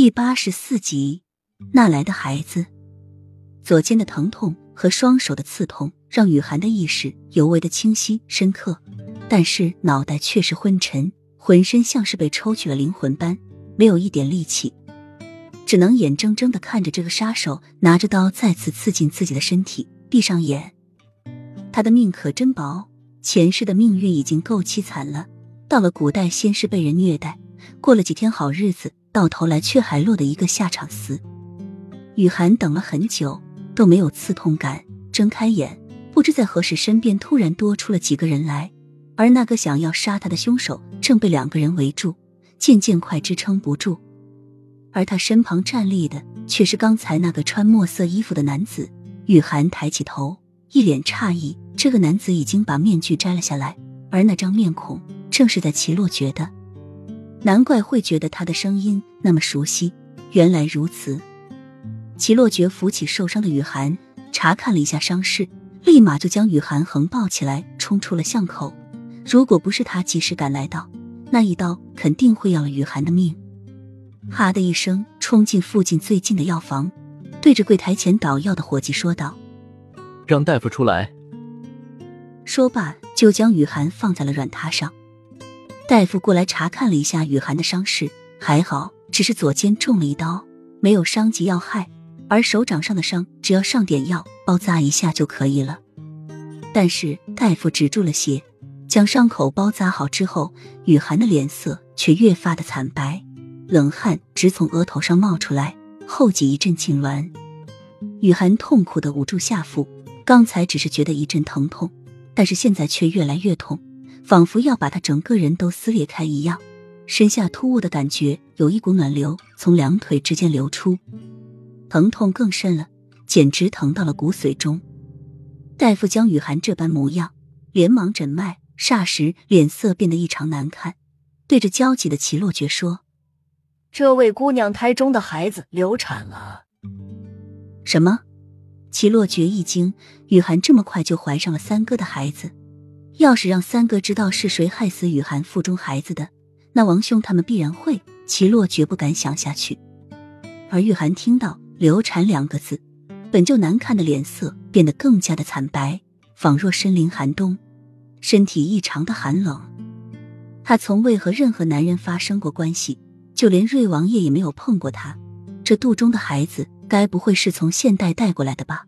第八十四集，那来的孩子，左肩的疼痛和双手的刺痛让雨涵的意识尤为的清晰深刻，但是脑袋却是昏沉，浑身像是被抽取了灵魂般，没有一点力气，只能眼睁睁的看着这个杀手拿着刀再次刺进自己的身体，闭上眼。他的命可真薄，前世的命运已经够凄惨了，到了古代先是被人虐待，过了几天好日子。到头来却还落得一个下场死。雨涵等了很久都没有刺痛感，睁开眼，不知在何时身边突然多出了几个人来，而那个想要杀他的凶手正被两个人围住，渐渐快支撑不住。而他身旁站立的却是刚才那个穿墨色衣服的男子。雨涵抬起头，一脸诧异，这个男子已经把面具摘了下来，而那张面孔正是在齐洛觉得。难怪会觉得他的声音那么熟悉，原来如此。齐洛觉扶起受伤的雨涵，查看了一下伤势，立马就将雨涵横抱起来，冲出了巷口。如果不是他及时赶来到，那一刀肯定会要了雨涵的命。哈的一声，冲进附近最近的药房，对着柜台前捣药的伙计说道：“让大夫出来。”说罢，就将雨涵放在了软榻上。大夫过来查看了一下雨涵的伤势，还好，只是左肩中了一刀，没有伤及要害，而手掌上的伤只要上点药，包扎一下就可以了。但是大夫止住了血，将伤口包扎好之后，雨涵的脸色却越发的惨白，冷汗直从额头上冒出来，后脊一阵痉挛。雨涵痛苦的捂住下腹，刚才只是觉得一阵疼痛，但是现在却越来越痛。仿佛要把他整个人都撕裂开一样，身下突兀的感觉有一股暖流从两腿之间流出，疼痛更甚了，简直疼到了骨髓中。大夫将雨涵这般模样，连忙诊脉，霎时脸色变得异常难看，对着焦急的齐洛觉说：“这位姑娘胎中的孩子流产了。”什么？齐洛觉一惊，雨涵这么快就怀上了三哥的孩子。要是让三哥知道是谁害死雨涵腹中孩子的，那王兄他们必然会……齐洛绝不敢想下去。而玉涵听到“流产”两个字，本就难看的脸色变得更加的惨白，仿若身临寒冬，身体异常的寒冷。他从未和任何男人发生过关系，就连瑞王爷也没有碰过他。这肚中的孩子，该不会是从现代带过来的吧？